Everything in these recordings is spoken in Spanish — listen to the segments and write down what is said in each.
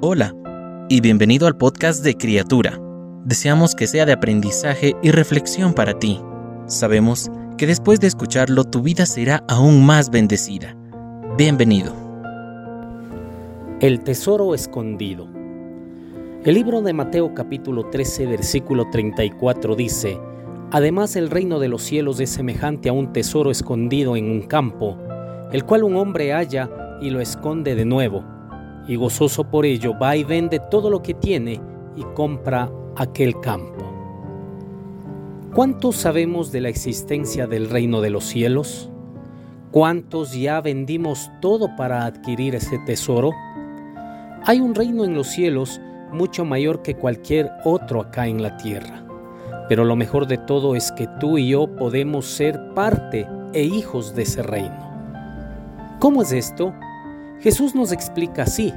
Hola y bienvenido al podcast de Criatura. Deseamos que sea de aprendizaje y reflexión para ti. Sabemos que después de escucharlo tu vida será aún más bendecida. Bienvenido. El tesoro escondido. El libro de Mateo capítulo 13 versículo 34 dice, Además el reino de los cielos es semejante a un tesoro escondido en un campo, el cual un hombre halla y lo esconde de nuevo, y gozoso por ello va y vende todo lo que tiene y compra aquel campo. ¿Cuántos sabemos de la existencia del reino de los cielos? ¿Cuántos ya vendimos todo para adquirir ese tesoro? Hay un reino en los cielos mucho mayor que cualquier otro acá en la tierra. Pero lo mejor de todo es que tú y yo podemos ser parte e hijos de ese reino. ¿Cómo es esto? Jesús nos explica así.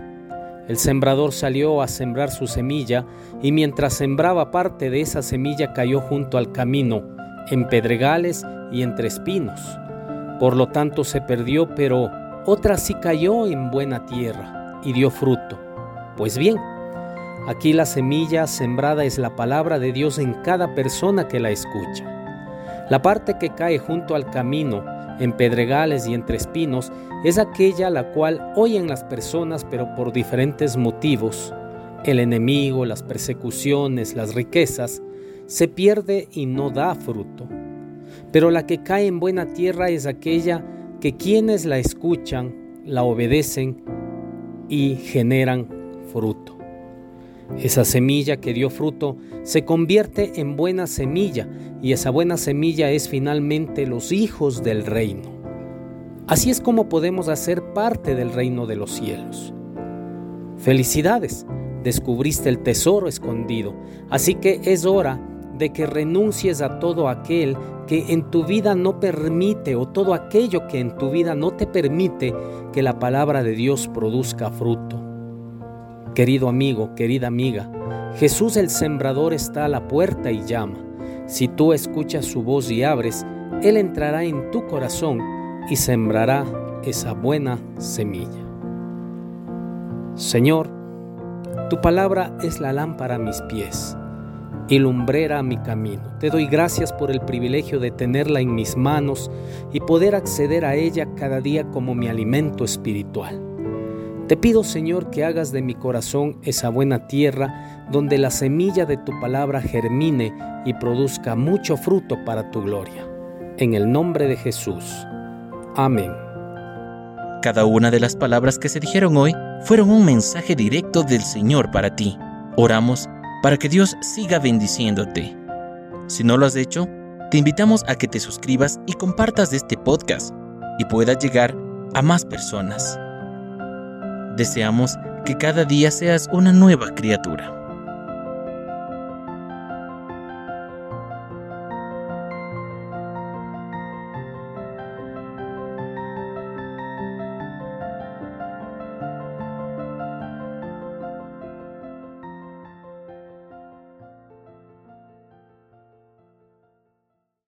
El sembrador salió a sembrar su semilla y mientras sembraba parte de esa semilla cayó junto al camino, en pedregales y entre espinos. Por lo tanto se perdió, pero otra sí cayó en buena tierra y dio fruto. Pues bien, aquí la semilla sembrada es la palabra de Dios en cada persona que la escucha. La parte que cae junto al camino, en pedregales y entre espinos, es aquella la cual oyen las personas pero por diferentes motivos, el enemigo, las persecuciones, las riquezas, se pierde y no da fruto. Pero la que cae en buena tierra es aquella que quienes la escuchan, la obedecen y generan fruto. Esa semilla que dio fruto se convierte en buena semilla y esa buena semilla es finalmente los hijos del reino. Así es como podemos hacer parte del reino de los cielos. Felicidades, descubriste el tesoro escondido, así que es hora de que renuncies a todo aquel que en tu vida no permite o todo aquello que en tu vida no te permite que la palabra de Dios produzca fruto. Querido amigo, querida amiga, Jesús el sembrador está a la puerta y llama. Si tú escuchas su voz y abres, Él entrará en tu corazón y sembrará esa buena semilla. Señor, tu palabra es la lámpara a mis pies y lumbrera a mi camino. Te doy gracias por el privilegio de tenerla en mis manos y poder acceder a ella cada día como mi alimento espiritual. Te pido, Señor, que hagas de mi corazón esa buena tierra donde la semilla de tu palabra germine y produzca mucho fruto para tu gloria. En el nombre de Jesús. Amén. Cada una de las palabras que se dijeron hoy fueron un mensaje directo del Señor para ti. Oramos para que Dios siga bendiciéndote. Si no lo has hecho, te invitamos a que te suscribas y compartas este podcast y puedas llegar a más personas. Deseamos que cada día seas una nueva criatura.